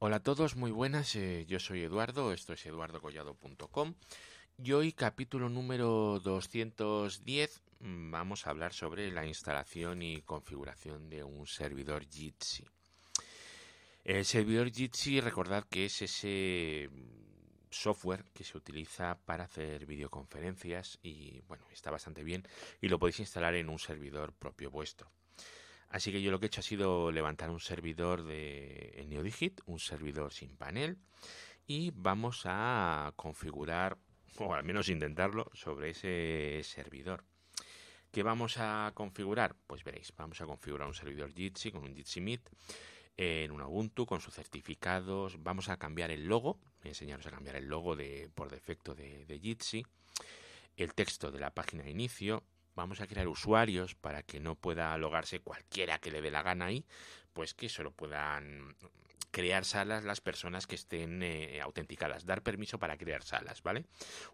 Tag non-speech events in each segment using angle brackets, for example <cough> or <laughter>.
Hola a todos, muy buenas. eh, yo soy Eduardo, esto es eduardocollado.com. Y hoy, capítulo número 210, mm, vamos a hablar sobre la instalación y configuración de un servidor Jitsi. El servidor Jitsi, recordad que es ese mm, software que se utiliza para hacer videoconferencias y bueno, está bastante bien y lo podéis instalar en un servidor propio vuestro. Así que yo lo que he hecho ha sido levantar un servidor de NeoDigit, un servidor sin panel, y vamos a configurar, o al menos intentarlo, sobre ese servidor. ¿Qué vamos a configurar? Pues veréis, vamos a configurar un servidor Jitsi con un Jitsi Meet en un Ubuntu con sus certificados. Vamos a cambiar el logo, enseñaros a cambiar el logo de, por defecto de, de Jitsi, el texto de la página de inicio, vamos a crear usuarios para que no pueda logarse cualquiera que le dé la gana ahí, pues que solo puedan crear salas las personas que estén eh, autenticadas, dar permiso para crear salas, ¿vale?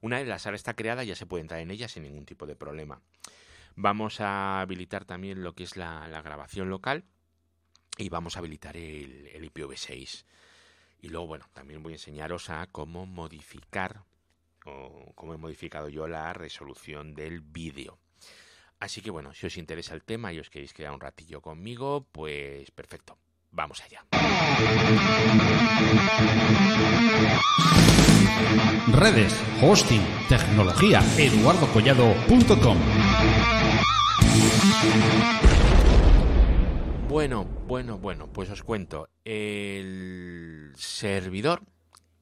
Una vez la sala está creada ya se puede entrar en ella sin ningún tipo de problema. Vamos a habilitar también lo que es la, grabación local y vamos a habilitar el IPv6. Y luego, bueno, también voy a enseñaros a cómo modificar o cómo he modificado yo la resolución del vídeo. Así que bueno, si os interesa el tema y os queréis quedar un ratillo conmigo, pues perfecto, vamos allá. Redes, hosting, tecnología, eduardocollado.com. Bueno, bueno, bueno, pues os cuento. El servidor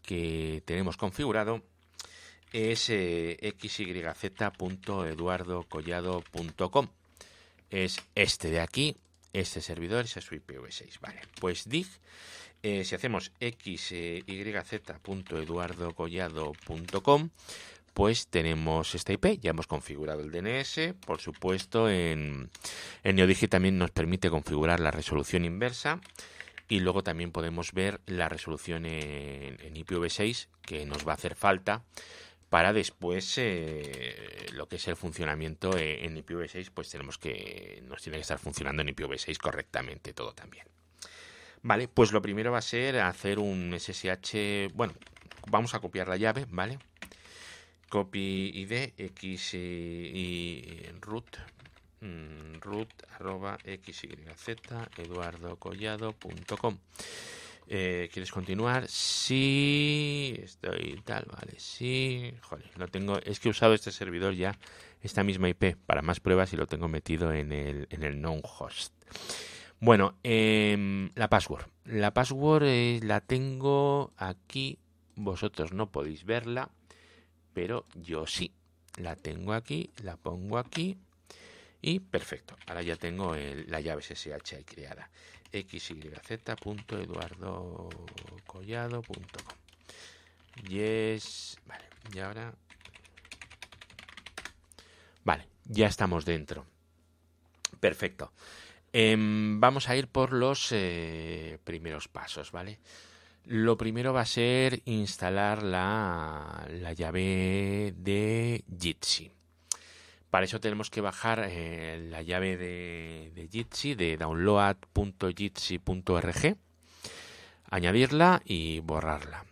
que tenemos configurado es eh, xyz.eduardocollado.com. Es este de aquí, este servidor, ese es su IPv6. Vale, pues dig, eh, si hacemos xyz.eduardocollado.com, pues tenemos esta IP, ya hemos configurado el DNS, por supuesto en, en NeoDigi también nos permite configurar la resolución inversa y luego también podemos ver la resolución en, en IPv6 que nos va a hacer falta para después eh, lo que es el funcionamiento eh, en IPv6 pues tenemos que nos tiene que estar funcionando en IPv6 correctamente todo también. Vale pues lo primero va a ser hacer un SSH bueno vamos a copiar la llave vale copy id x y root mm, root arroba xyz eduardocollado.com eh, ¿Quieres continuar? Sí, estoy tal, vale, sí. Joder, lo tengo. Es que he usado este servidor ya, esta misma IP, para más pruebas y lo tengo metido en el, en el non-host. Bueno, eh, la password. La password eh, la tengo aquí. Vosotros no podéis verla, pero yo sí. La tengo aquí, la pongo aquí y perfecto. Ahora ya tengo la llave SSH ahí creada xyz.eduardocollado.com Yes, vale, y ahora Vale, ya estamos dentro. Perfecto. Eh, vamos a ir por los eh, primeros pasos, ¿vale? Lo primero va a ser instalar la, la llave de Jitsi. Para eso tenemos que bajar eh, la llave de, de Jitsi, de download.jitsi.org, añadirla y borrarla.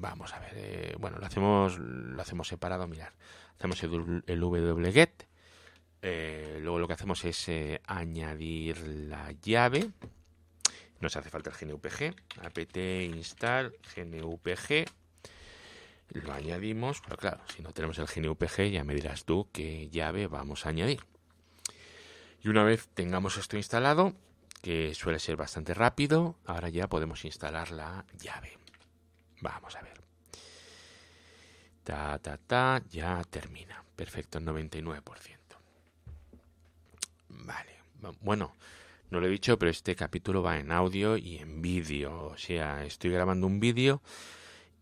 Vamos a ver, eh, bueno, lo hacemos, lo hacemos separado, mirar. Hacemos el, wget, eh, luego lo que hacemos es añadir la llave. Nos hace falta el GNUPG, apt install GNUPG lo añadimos, pero claro, si no tenemos el GNUPG ya me dirás tú qué llave vamos a añadir. Y una vez tengamos esto instalado, que suele ser bastante rápido, ahora ya podemos instalar la llave. Vamos a ver. Ta, ta, ta, ya termina. Perfecto, 99%. Vale, bueno, no lo he dicho, pero este capítulo va en audio y en vídeo. O sea, estoy grabando un vídeo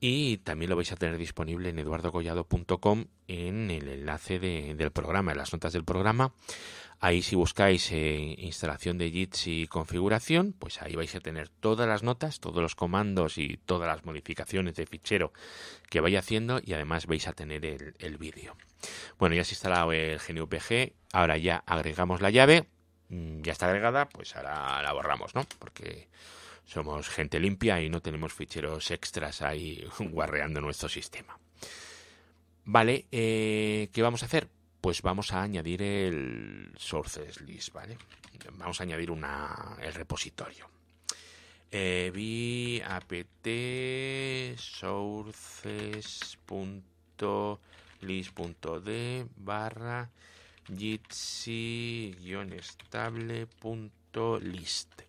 y también lo vais a tener disponible en eduardocollado.com en el enlace de, del programa, en las notas del programa. Ahí si buscáis eh, instalación de Jitsi y configuración, pues ahí vais a tener todas las notas, todos los comandos y todas las modificaciones de fichero que vaya haciendo y además vais a tener el, el vídeo. Bueno, ya se ha instalado el GNUPG, ahora ya agregamos la llave, ya está agregada, pues ahora la borramos, ¿no? Porque somos gente limpia y no tenemos ficheros extras ahí <laughs> guarreando nuestro sistema. Vale, eh, ¿qué vamos a hacer? Pues vamos a añadir el sources list, ¿vale? Vamos a añadir el repositorio. Eh, vi apt sources.list.d barra jitsi-estable.list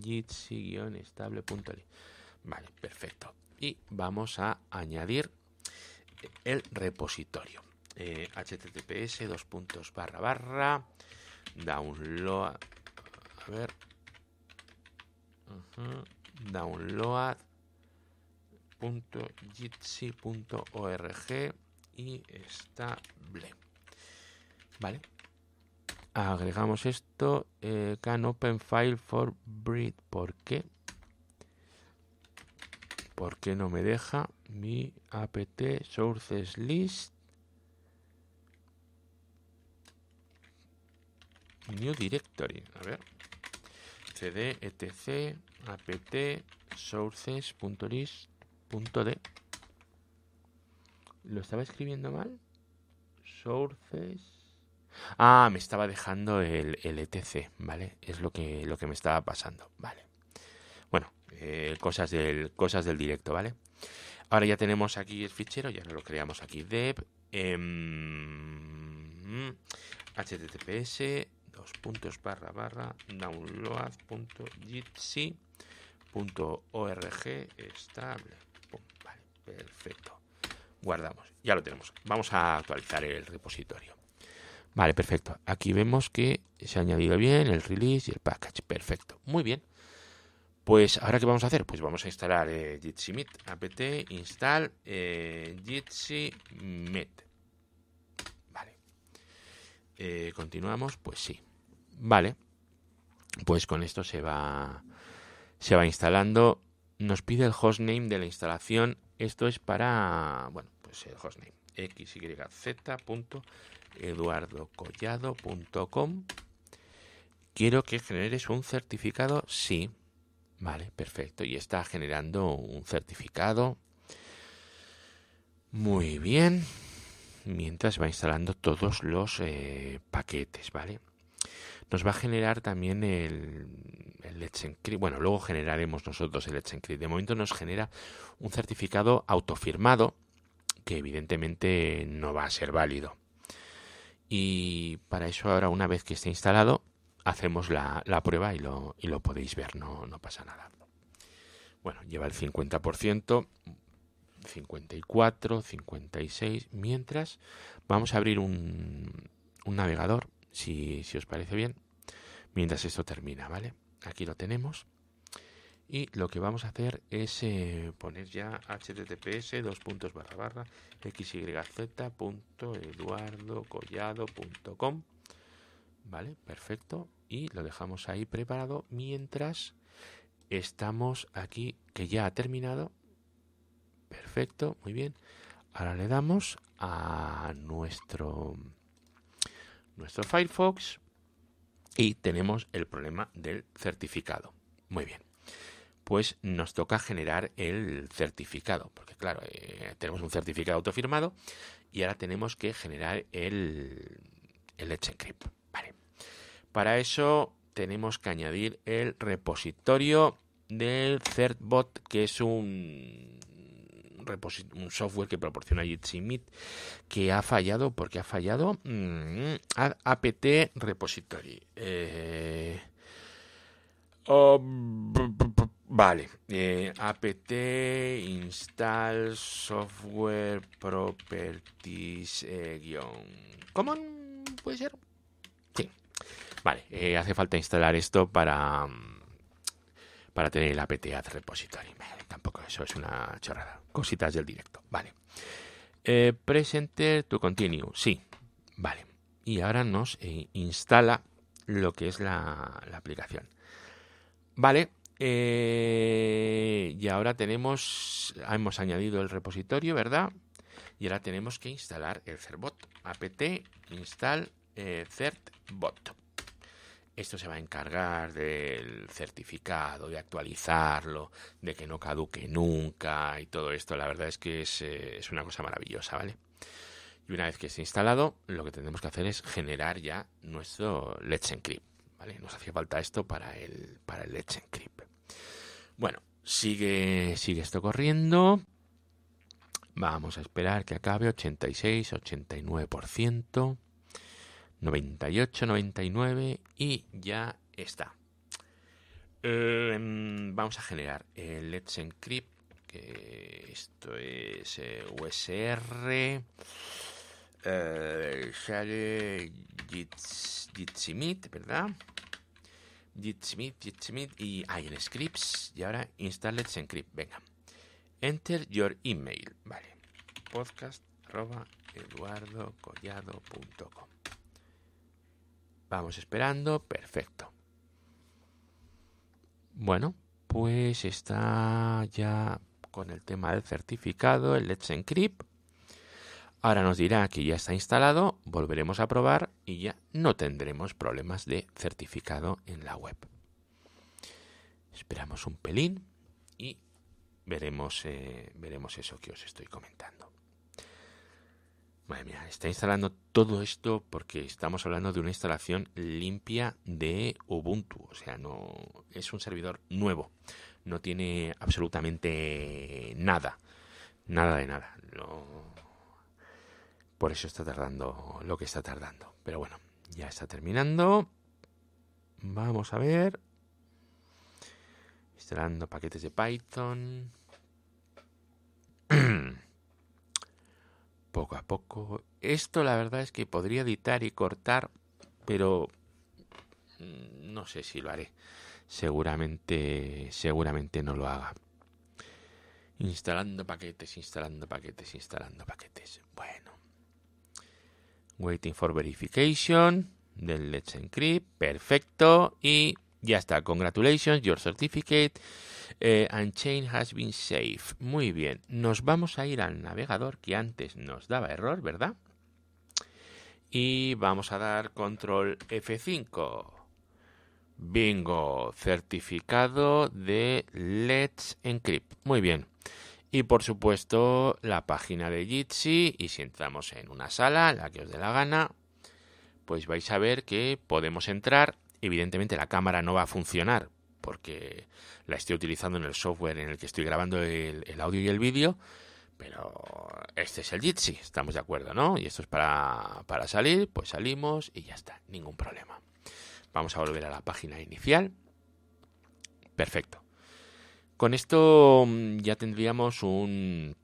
jitsi-estable.list Vale, perfecto. Y vamos a añadir el repositorio. Eh, https dos puntos barra barra download a ver download.jitsi.org y estable vale agregamos esto eh, can open file for breed ¿por qué? ¿por qué no me deja mi apt sources list new directory a ver cd etc apt sources.list.d ¿Lo estaba escribiendo mal? Sources. Ah, me estaba dejando el, etc, ¿vale? Es lo que, lo que me estaba pasando, ¿vale? Bueno, eh, cosas, del, cosas del directo, ¿vale? Ahora ya tenemos aquí el fichero, ya lo creamos aquí. Dev https dos puntos barra barra download.jitsi.org estable. vale, perfecto. Guardamos, ya lo tenemos. Vamos a actualizar el repositorio. Vale, perfecto. Aquí vemos que se ha añadido bien el release y el package. Perfecto. Muy bien. Pues ahora qué vamos a hacer? Pues vamos a instalar eh, Jitsi apt install eh, Jitsi. Vale. Eh, continuamos, pues sí. Vale. Pues con esto se va se va instalando. Nos pide el hostname de la instalación. Esto es para, bueno, pues el hostname xyz.eduardocollado.com. Quiero que generes un certificado. Sí. Vale, perfecto. Y está generando un certificado. Muy bien. Mientras va instalando todos los eh, paquetes, ¿vale? nos va a generar también el, Let's Encrypt. Bueno, luego generaremos nosotros el Let's Encrypt. De momento nos genera un certificado autofirmado que evidentemente no va a ser válido. Y para eso ahora, una vez que esté instalado, hacemos la, prueba y lo, y lo, podéis ver, no, no pasa nada. Bueno, lleva el 50%, 54, 56, mientras vamos a abrir un, un navegador si, os parece bien, mientras esto termina, ¿vale? Aquí lo tenemos. Y lo que vamos a hacer es eh, poner ya https dos puntos barra barra xyz.eduardocollado.com Vale, perfecto. Y lo dejamos ahí preparado mientras estamos aquí, que ya ha terminado. Perfecto, muy bien. Ahora le damos a nuestro nuestro Firefox y tenemos el problema del certificado. Muy bien. Pues nos toca generar el certificado, porque claro, eh, tenemos un certificado autofirmado y ahora tenemos que generar el, el Let's Encrypt. Vale. Para eso tenemos que añadir el repositorio del Certbot, que es un un software que proporciona Jitsi que ha fallado porque ha fallado mm, apt repository. Eh, oh, vale, eh, apt install software properties eh, puede ser. Sí. Vale, hace falta instalar esto para para tener el apt repository. tampoco eso es una chorrada cositas del directo. Vale. Eh, presenter to continue. Sí. Vale. Y ahora nos eh, instala lo que es la, aplicación. Vale. Eh, y ahora tenemos, hemos añadido el repositorio, ¿verdad? Y ahora tenemos que instalar el Certbot. apt install certbot. esto se va a encargar del certificado, de actualizarlo, de que no caduque nunca y todo esto. La verdad es que es, eh, una cosa maravillosa, ¿vale? Y una vez que esté instalado, lo que tenemos que hacer es generar ya nuestro Let's Encrypt, ¿vale? Nos hacía falta esto para el, para el Let's Encrypt. Bueno, sigue, sigue esto corriendo. Vamos a esperar que acabe 86, 89%. 98, 99 y ya está. Em, vamos a generar el Let's Encrypt, que esto es eh, USR, eh, sale Jitsimit, ¿verdad? Jitsimit, Jitsimit y hay en scripts y ahora install Let's Encrypt, venga. Enter your email, vale. Podcast arroba eduardocollado.com Vamos esperando, perfecto. Bueno, pues está ya con el tema del certificado, el Let's Encrypt. Ahora nos dirá que ya está instalado, volveremos a probar y ya no tendremos problemas de certificado en la web. Esperamos un pelín y veremos, eh, veremos eso que os estoy comentando. Madre mía, está instalando todo esto porque estamos hablando de una instalación limpia de Ubuntu. O sea, no es un servidor nuevo. No tiene absolutamente nada. Nada de nada. Por eso está tardando lo que está tardando. Pero bueno, ya está terminando. Vamos a ver. Instalando paquetes de Python. <clears throat> poco a poco. Esto la verdad es que podría editar y cortar, pero mm, no sé si lo haré. Seguramente, seguramente no lo haga. Instalando paquetes, instalando paquetes, instalando paquetes. Bueno. Waiting for verification del Let's Encrypt. Perfecto. Y ya está. Congratulations, your certificate eh, Unchain has been saved. Muy bien. Nos vamos a ir al navegador que antes nos daba error, ¿verdad? Y vamos a dar control F5. Bingo, certificado de Let's Encrypt. Muy bien. Y por supuesto la página de Jitsi y si entramos en una sala, la que os dé la gana, pues vais a ver que podemos entrar. Evidentemente la cámara no va a funcionar porque la estoy utilizando en el software en el que estoy grabando el, audio y el vídeo, pero este es el Jitsi, estamos de acuerdo, ¿no? Y esto es para, para salir, pues salimos y ya está, ningún problema. Vamos a volver a la página inicial. Perfecto. Con esto mm, ya tendríamos un,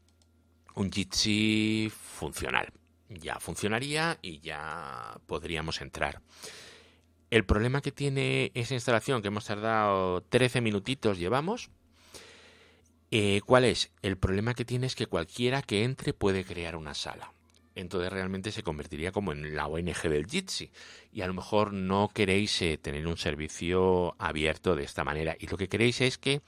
un Jitsi funcional. Ya funcionaría y ya podríamos entrar. El problema que tiene esa instalación, que hemos tardado 13 minutitos, llevamos, eh, ¿cuál es? El problema que tiene es que cualquiera que entre puede crear una sala. Entonces realmente se convertiría como en la ONG del Jitsi. Y a lo mejor no queréis eh, tener un servicio abierto de esta manera. Y lo que queréis es que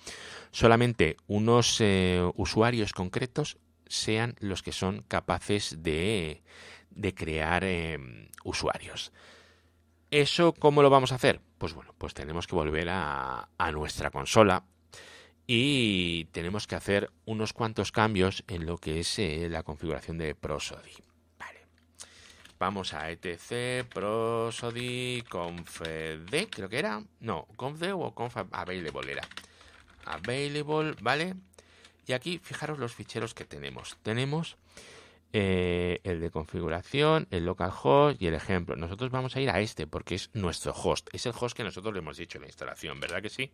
solamente unos eh, usuarios concretos sean los que son capaces de, crear usuarios. ¿Eso cómo lo vamos a hacer? Pues bueno, pues tenemos que volver a, nuestra consola y tenemos que hacer unos cuantos cambios en lo que es eh, la configuración de Prosody. Vamos a etc prosody confd, creo que era. No, confd o conf available era. Available, ¿vale? Y aquí fijaros los ficheros que tenemos. Tenemos eh, el de configuración, el localhost y el ejemplo. Nosotros vamos a ir a este porque es nuestro host. Es el host que nosotros le hemos dicho en la instalación, ¿verdad que sí?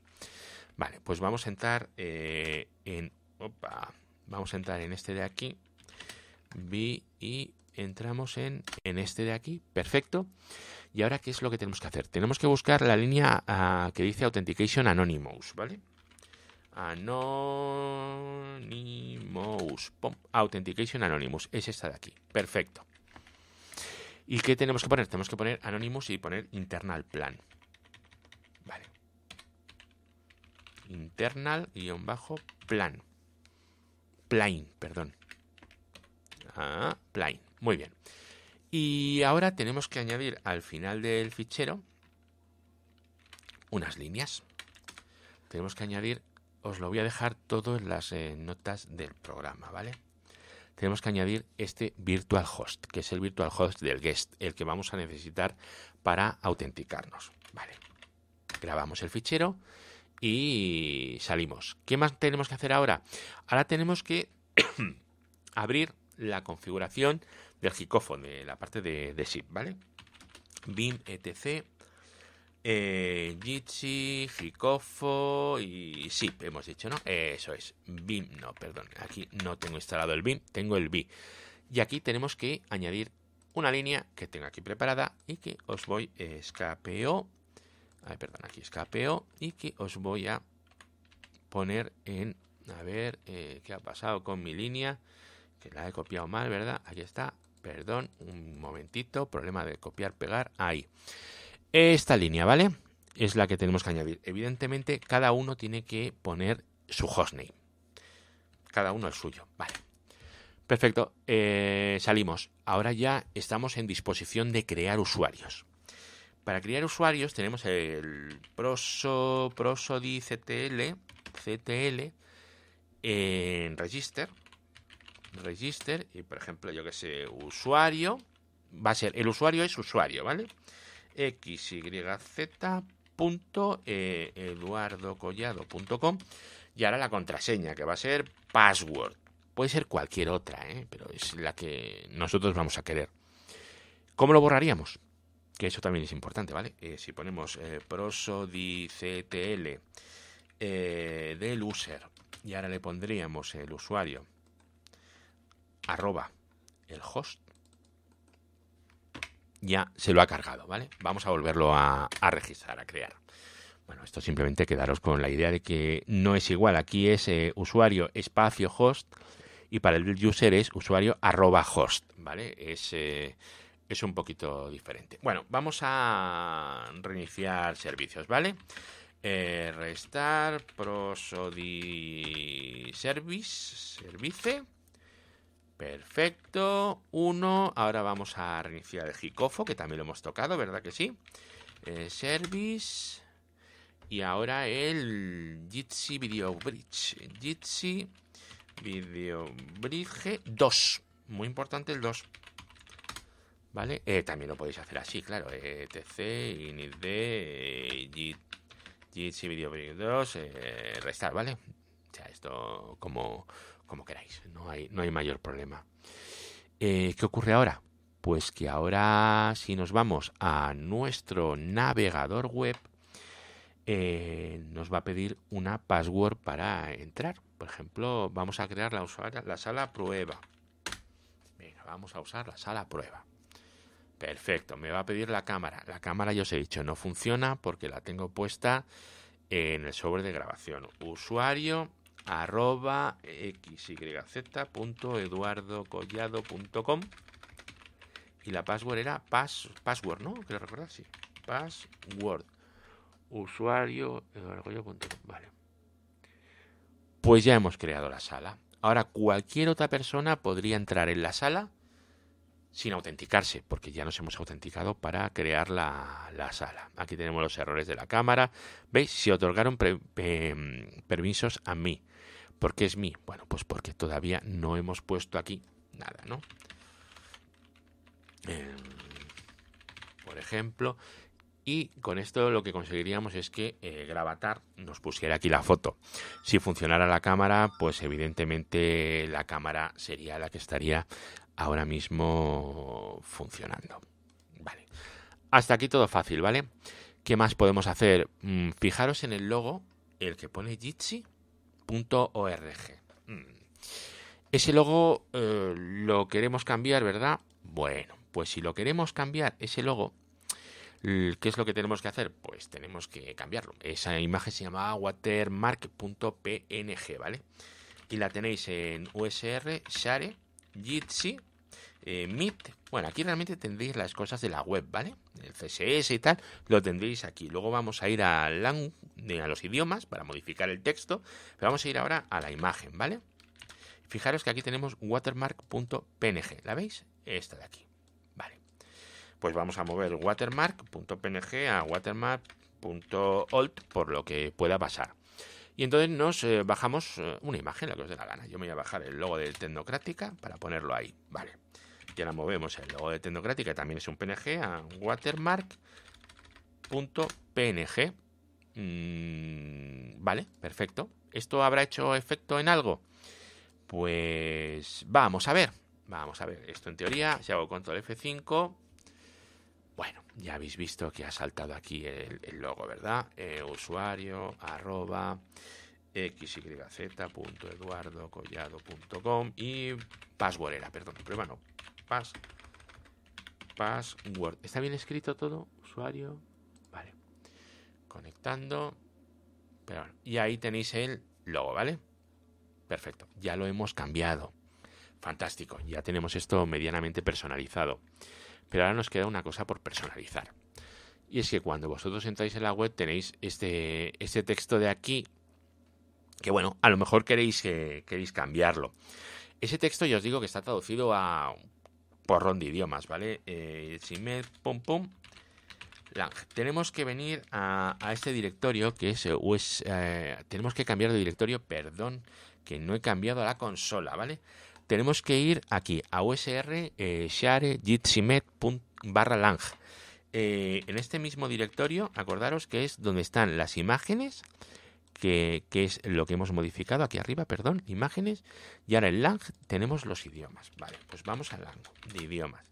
Vale, pues vamos a entrar eh, en... Opa, vamos a entrar en este de aquí. y entramos en, en este de aquí. Perfecto. Y ahora, ¿qué es lo que tenemos que hacer? Tenemos que buscar la línea ah, que dice Authentication Anonymous, ¿vale? Anonymous. Authentication Anonymous. Es esta de aquí. Perfecto. ¿Y qué tenemos que poner? Tenemos que poner Anonymous y poner internal plan. Vale. Internal guion bajo plan. Plain, perdón. Ah, plain. Muy bien. Y ahora tenemos que añadir al final del fichero unas líneas. Tenemos que añadir, os lo voy a dejar todo en las eh, notas del programa, ¿vale? Tenemos que añadir este virtual host, que es el virtual host del guest, el que vamos a necesitar para autenticarnos, ¿vale? Grabamos el fichero y salimos. ¿Qué más tenemos que hacer ahora? Ahora tenemos que <coughs> abrir la configuración del Hikofon, de la parte de, SIP, ¿vale? BIM, etc. Eh, Jitsi, Hikofo y SIP, hemos dicho, ¿no? Eso es. BIM, no, perdón. Aquí no tengo instalado el BIM, tengo el BI. Y aquí tenemos que añadir una línea que tengo aquí preparada y que os voy escapeo. Ay, perdón, aquí escapeo y que os voy a poner en. A ver, eh, ¿qué ha pasado con mi línea? Que la he copiado mal, ¿verdad? Aquí está. Perdón, un momentito, problema de copiar, pegar, ahí. Esta línea, ¿vale? Es la que tenemos que añadir. Evidentemente, cada uno tiene que poner su hostname. Cada uno el suyo, vale. Perfecto, eh, salimos. Ahora ya estamos en disposición de crear usuarios. Para crear usuarios tenemos el proso, CTL, CTL en register, register y por ejemplo yo que sé usuario va a ser el usuario es usuario vale xyz.eduardocollado.com y ahora la contraseña que va a ser password. Puede ser cualquier otra ¿eh? pero es la que nosotros vamos a querer. Cómo lo borraríamos que eso también es importante vale eh, si ponemos eh, prosodictl eh, del user y ahora le pondríamos el usuario arroba el host, ya se lo ha cargado, ¿vale? Vamos a volverlo a, registrar, a crear. Bueno, esto simplemente quedaros con la idea de que no es igual. Aquí es eh, usuario espacio host y para el user es usuario arroba host, ¿vale? Es, eh, es un poquito diferente. Bueno, vamos a reiniciar servicios, ¿vale? Eh, restart prosody service, service Perfecto. Uno. Ahora vamos a reiniciar el Hikofo, que también lo hemos tocado, ¿verdad que sí? Eh, service. Y ahora el Jitsi Video Bridge. Jitsi Video Bridge 2. Muy importante el 2. ¿Vale? Eh, también lo podéis hacer así, claro. etc, init d, Jitsi Video Bridge 2, eh, restar, ¿vale? O sea, esto como como queráis, no hay, no hay mayor problema. Eh, ¿Qué ocurre ahora? Pues que ahora si nos vamos a nuestro navegador web, eh, nos va a pedir una password para entrar. Por ejemplo, vamos a crear la, la sala prueba. Venga, vamos a usar la sala prueba. Perfecto, me va a pedir la cámara. La cámara, ya os he dicho, no funciona porque la tengo puesta en el sobre de grabación. Usuario arroba xyz.eduardocollado.com y la password era pas, password, ¿no? Quiero recordar, sí. Password. Usuario eduardocollado.com. Vale. Pues ya hemos creado la sala. Ahora cualquier otra persona podría entrar en la sala sin autenticarse, porque ya nos hemos autenticado para crear la, sala. Aquí tenemos los errores de la cámara. ¿Veis? Se otorgaron permisos a mí. ¿Por qué es mí? Bueno, pues porque todavía no hemos puesto aquí nada, ¿no? Em, por ejemplo, y con esto lo que conseguiríamos es que eh, Gravatar nos pusiera aquí la foto. Si funcionara la cámara, pues evidentemente la cámara sería la que estaría ahora mismo funcionando. Vale. Hasta aquí todo fácil, ¿vale? ¿Qué más podemos hacer? Mm, fijaros en el logo, el que pone Jitsi, .org. Mm. Ese logo eh, lo queremos cambiar, ¿verdad? Bueno, pues si lo queremos cambiar, ese logo, ¿qué es lo que tenemos que hacer? Pues tenemos que cambiarlo. Esa imagen se llama watermark.png, ¿vale? Y la tenéis en USR, Share, Jitsi, eh, Meet. Bueno, aquí realmente tendréis las cosas de la web, ¿vale? El CSS y tal, lo tendréis aquí. Luego vamos a ir a, a los idiomas para modificar el texto, pero vamos a ir ahora a la imagen, ¿vale? Fijaros que aquí tenemos watermark.png, ¿la veis? Esta de aquí, vale. Pues vamos a mover watermark.png a watermark .alt por lo que pueda pasar. Y entonces nos eh, bajamos eh, una imagen, la que os dé la gana. Yo me voy a bajar el logo de Tecnocrática para ponerlo ahí. Vale. Y ahora movemos el logo de Tecnocrática, también es un PNG, a watermark.png. Mm, vale, perfecto. ¿Esto habrá hecho efecto en algo? Pues vamos a ver. Vamos a ver. Esto en teoría, si hago control F5, bueno, ya habéis visto que ha saltado aquí el, logo, ¿verdad? Eh, usuario, arroba, xyz.eduardocollado.com y passwordera, perdón, pero bueno, pass, password. ¿Está bien escrito todo? Usuario, vale. Conectando, pero y ahí tenéis el logo, ¿vale? Perfecto, ya lo hemos cambiado. Fantástico, ya tenemos esto medianamente personalizado. Pero ahora nos queda una cosa por personalizar. Y es que cuando vosotros entráis en la web tenéis este, este texto de aquí, que bueno, a lo mejor queréis, queréis cambiarlo. Ese texto ya os digo que está traducido a porrón de idiomas, ¿vale? Eh, pum, pum, lang. Tenemos que venir a, este directorio que es, eh, tenemos que cambiar de directorio, perdón, que no he cambiado la consola, ¿vale? tenemos que ir aquí a usr eh, share barra lang. Eh, en este mismo directorio, acordaros que es donde están las imágenes, que, es lo que hemos modificado aquí arriba, perdón, imágenes, y ahora en lang tenemos los idiomas. Vale, pues vamos a lang de idiomas.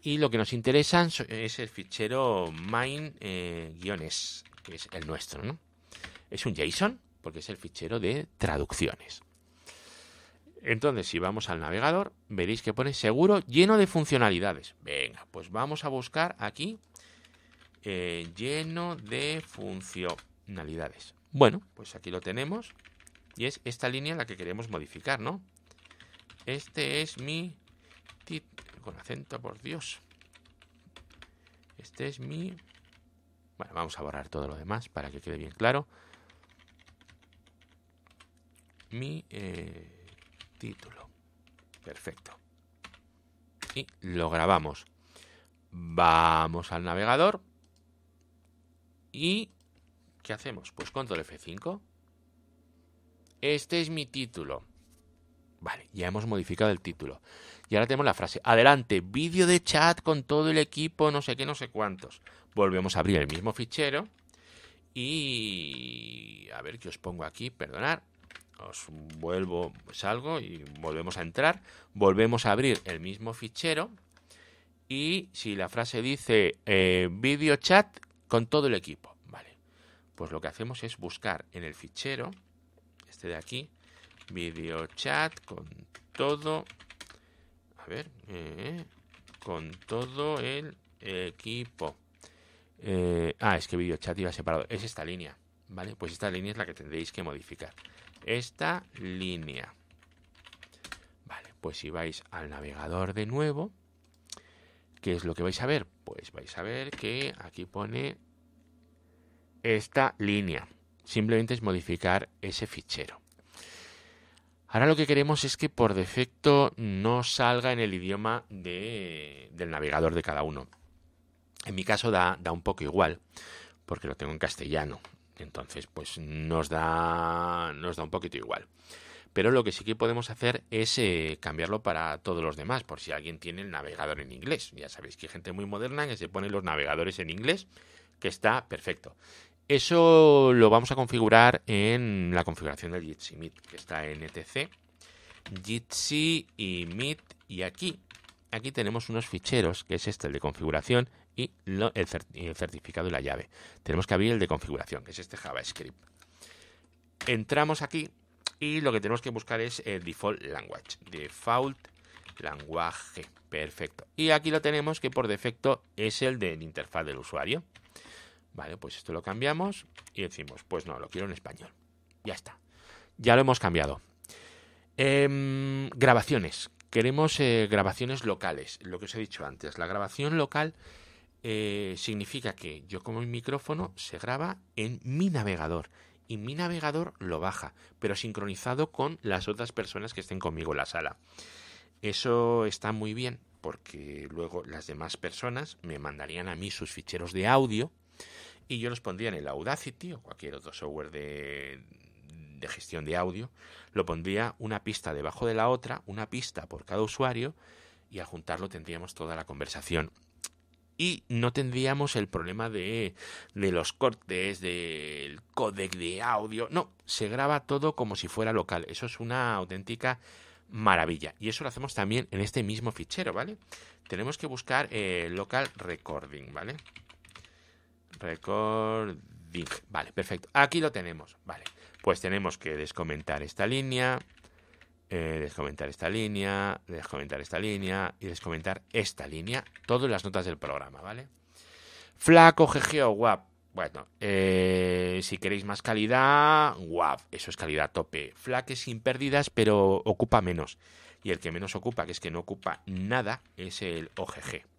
Y lo que nos interesa es el fichero main-es, eh, que es el nuestro, ¿no? Es un JSON, porque es el fichero de traducciones. Entonces, si vamos al navegador, veréis que pone seguro lleno de funcionalidades. Venga, pues vamos a buscar aquí eh, lleno de funcionalidades. Bueno, pues aquí lo tenemos. Y es esta línea la que queremos modificar, ¿no? Este es mi... Con acento, por Dios. Este es mi... Bueno, vamos a borrar todo lo demás para que quede bien claro. Mi... Eh, título. Perfecto. Y lo grabamos. Vamos al navegador. ¿Y qué hacemos? Pues control F5. Este es mi título. Vale, ya hemos modificado el título. Y ahora tenemos la frase. Adelante, vídeo de chat con todo el equipo, no sé qué, no sé cuántos. Volvemos a abrir el mismo fichero. Y... A ver qué os pongo aquí, perdonar os vuelvo, salgo y volvemos a entrar, volvemos a abrir el mismo fichero y si la frase dice eh, video chat con todo el equipo, pues lo que hacemos es buscar en el fichero, este de aquí, video chat con todo, a ver, eh, con todo el equipo. Eh, ah, es que video chat iba separado, es esta línea, ¿vale? Pues esta línea es la que tendréis que modificar esta línea. Vale, pues si vais al navegador de nuevo, ¿qué es lo que vais a ver? Pues vais a ver que aquí pone esta línea. Simplemente es modificar ese fichero. Ahora lo que queremos es que por defecto no salga en el idioma del navegador de cada uno. En mi caso da, da un poco igual, porque lo tengo en castellano. Entonces, pues nos da, nos da un poquito igual. Pero lo que sí que podemos hacer es eh, cambiarlo para todos los demás, por si alguien tiene el navegador en inglés. Ya sabéis que hay gente muy moderna que se pone los navegadores en inglés, que está perfecto. Eso lo vamos a configurar en la configuración del Jitsi Meet, que está en etc. Jitsi y Meet. Y aquí, aquí tenemos unos ficheros, que es este, el de configuración, y el, certificado y la llave. Tenemos que abrir el de configuración, que es este JavaScript. Entramos aquí y lo que tenemos que buscar es el default language. Default language. Perfecto. Y aquí lo tenemos que por defecto es el de la interfaz del usuario. Vale, pues esto lo cambiamos y decimos, pues no, lo quiero en español. Ya está. Ya lo hemos cambiado. Em, grabaciones. Queremos eh, grabaciones locales. Lo que os he dicho antes. La grabación local eh, significa que yo como mi micrófono se graba en mi navegador y mi navegador lo baja, pero sincronizado con las otras personas que estén conmigo en la sala. Eso está muy bien porque luego las demás personas me mandarían a mí sus ficheros de audio y yo los pondría en el Audacity o cualquier otro software de, gestión de audio, lo pondría una pista debajo de la otra, una pista por cada usuario, y al juntarlo tendríamos toda la conversación. Y no tendríamos el problema de, de los cortes, del códec de audio. No, se graba todo como si fuera local. Eso es una auténtica maravilla. Y eso lo hacemos también en este mismo fichero, ¿vale? Tenemos que buscar eh, local recording, ¿vale? Recording. Vale, perfecto. Aquí lo tenemos, ¿vale? Pues tenemos que descomentar esta línea, eh, descomentar esta línea, descomentar esta línea y descomentar esta línea. Todas las notas del programa, ¿vale? Flaco, GG o WAP. Bueno, eh, si queréis más calidad, WAP, eso es calidad tope. FLAC es sin pérdidas, pero ocupa menos. Y el que menos ocupa, que es que no ocupa nada, es el OGG.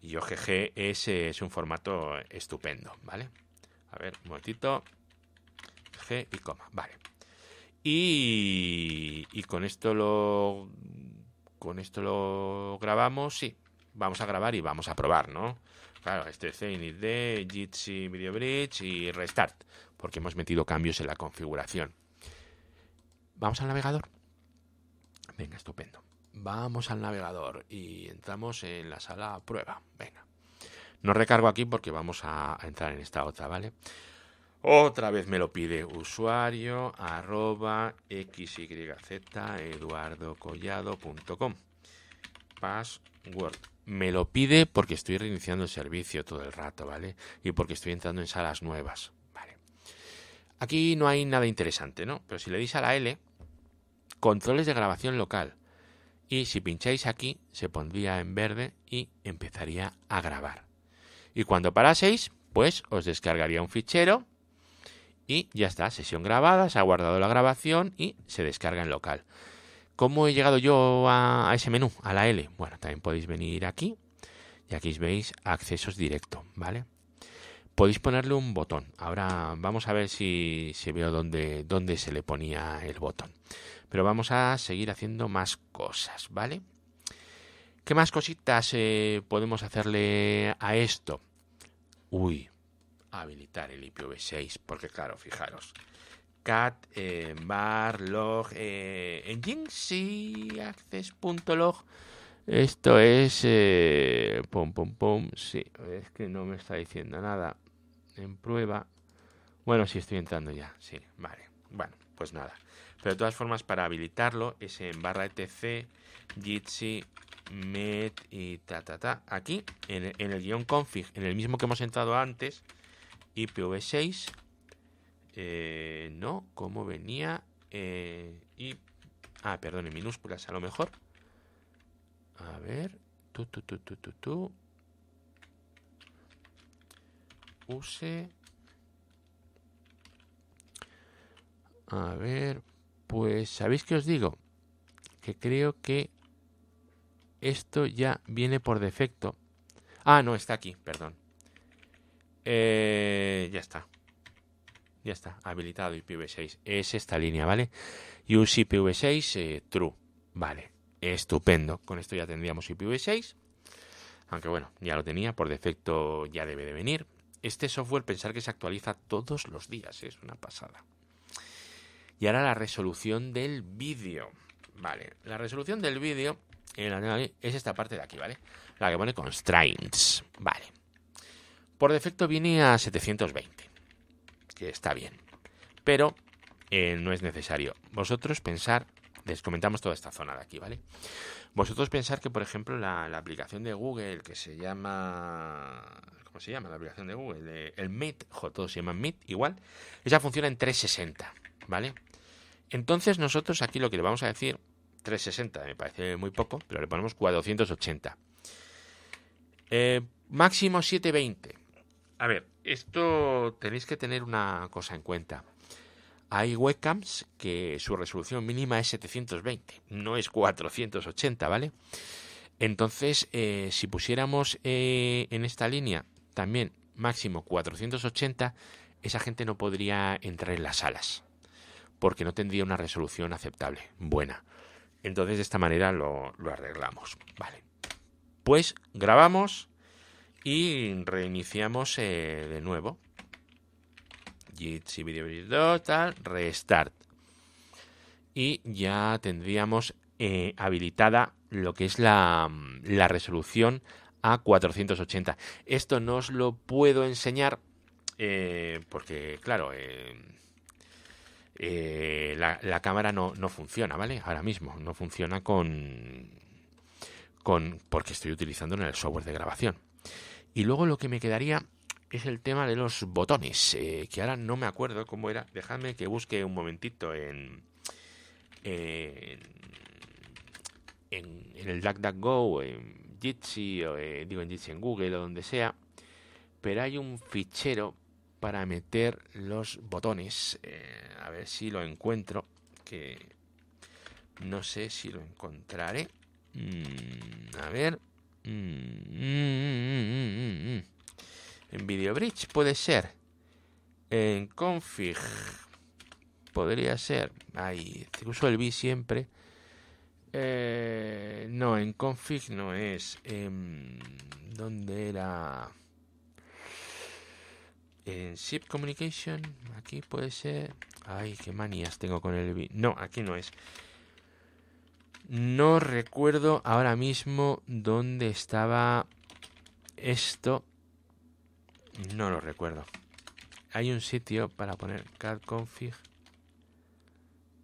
Y OGG es, es un formato estupendo, ¿vale? A ver, un momentito y coma. Vale. Y, con esto lo con esto lo grabamos, sí. Vamos a grabar y vamos a probar, ¿no? Claro, este es de Jitsi Video Bridge y Restart, porque hemos metido cambios en la configuración. Vamos al navegador. Venga, estupendo. Vamos al navegador y entramos en la sala prueba. Venga. No recargo aquí porque vamos a, entrar en esta otra, ¿vale? Otra vez me lo pide usuario arroba xyzeduardocollado.com. Password. Me lo pide porque estoy reiniciando el servicio todo el rato, ¿vale? Y porque estoy entrando en salas nuevas, ¿vale? Aquí no hay nada interesante, ¿no? Pero si le dis a la L, controles de grabación local. Y si pincháis aquí, se pondría en verde y empezaría a grabar. Y cuando paraseis, pues os descargaría un fichero y ya está, sesión grabada, se ha guardado la grabación y se descarga en local. ¿Cómo he llegado yo a, ese menú, a la L? Bueno, también podéis venir aquí y aquí veis accesos directo, ¿vale? Podéis ponerle un botón. Ahora vamos a ver si, si veo dónde, dónde se le ponía el botón. Pero vamos a seguir haciendo más cosas, ¿vale? ¿Qué más cositas eh, podemos hacerle a esto? Uy, habilitar el IPv6, porque claro, fijaros, cat eh, bar log eh, engine sí access.log esto es eh, pum pum pum sí. Es que no me está diciendo nada en prueba. Bueno sí estoy entrando ya sí vale. Bueno pues nada pero de todas formas para habilitarlo es en barra etc jitsi met y ta ta ta aquí en, el guion config en el mismo que hemos entrado antes IPv6. Eh, no, como venía. Eh, ah, perdón, en minúsculas a lo mejor. A ver. Tu, tu, tu, tu, tu, tu. Use. A ver. Pues, ¿sabéis qué os digo? Que creo que esto ya viene por defecto. Ah, no, está aquí, perdón. Eh, ya está. Ya está, habilitado IPv6. Es esta línea, ¿vale? Use IPv6 eh, true. Vale, estupendo. Con esto ya tendríamos IPv6. Aunque bueno, ya lo tenía, por defecto ya debe de venir. Este software pensar que se actualiza todos los días, es una pasada. Y ahora la resolución del vídeo. Vale, la resolución del vídeo es esta parte de aquí, ¿vale? La que pone constraints. Vale. Por defecto viene a 720, que está bien, pero eh, no es necesario. Vosotros pensar, les comentamos toda esta zona de aquí, ¿vale? Vosotros pensar que, por ejemplo, la, aplicación de Google que se llama... ¿Cómo se llama la aplicación de Google? El Meet, jo, todos se llaman Meet, igual. Esa funciona en 360, ¿vale? Entonces nosotros aquí lo que le vamos a decir, 360 me parece muy poco, pero le ponemos 480. Eh, máximo 720. A ver, esto tenéis que tener una cosa en cuenta. Hay webcams que su resolución mínima es 720, no es 480, ¿vale? Entonces, eh, si pusiéramos eh, en esta línea también máximo 480, esa gente no podría entrar en las salas, porque no tendría una resolución aceptable, buena. Entonces, de esta manera lo, arreglamos, ¿vale? Pues grabamos y reiniciamos eh, de nuevo. Jitsi Video tal, restart. Y ya tendríamos eh, habilitada lo que es la, la resolución a 480. Esto no os lo puedo enseñar eh, porque, claro, la, la, cámara no, no, funciona, ¿vale? Ahora mismo no funciona con, con porque estoy utilizando en el software de grabación. Y luego lo que me quedaría es el tema de los botones, eh, que ahora no me acuerdo cómo era. Dejadme que busque un momentito en, en, en, el DuckDuckGo, en Jitsi, o eh, digo en Jitsi, en Google o donde sea. Pero hay un fichero para meter los botones. Eh, a ver si lo encuentro, que no sé si lo encontraré. Mm, a ver. Mm, mm, en VideoBridge puede ser. En config podría ser. Ahí, uso el B siempre. Eh, no, en config no es. En, ¿Dónde era? En Zip Communication. Aquí puede ser. Ay, qué manías tengo con el. No, aquí no es. No recuerdo ahora mismo dónde estaba esto. No lo recuerdo. Hay un sitio para poner cat config.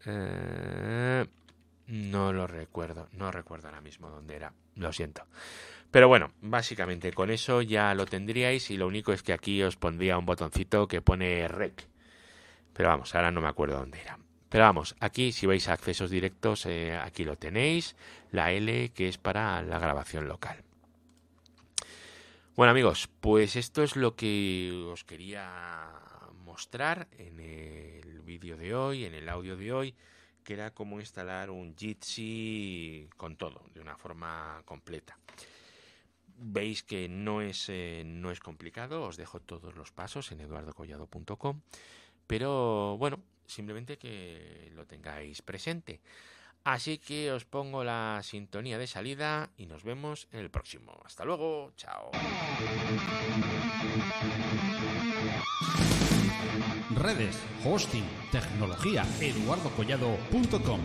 Eh, no lo recuerdo. No recuerdo ahora mismo dónde era. Lo siento. Pero bueno, básicamente con eso ya lo tendríais y lo único es que aquí os pondría un botoncito que pone rec. Pero vamos, ahora no me acuerdo dónde era. Pero vamos, aquí si vais a accesos directos, eh, aquí lo tenéis, la L que es para la grabación local. Bueno amigos, pues esto es lo que os quería mostrar en el vídeo de hoy, en el audio de hoy, que era cómo instalar un Jitsi con todo, de una forma completa. Veis que no es, eh, no es complicado, os dejo todos los pasos en eduardocollado.com, pero bueno, simplemente que lo tengáis presente. Así que os pongo la sintonía de salida y nos vemos en el próximo. Hasta luego, chao. Redes, hosting, tecnología, eduardocollado.com.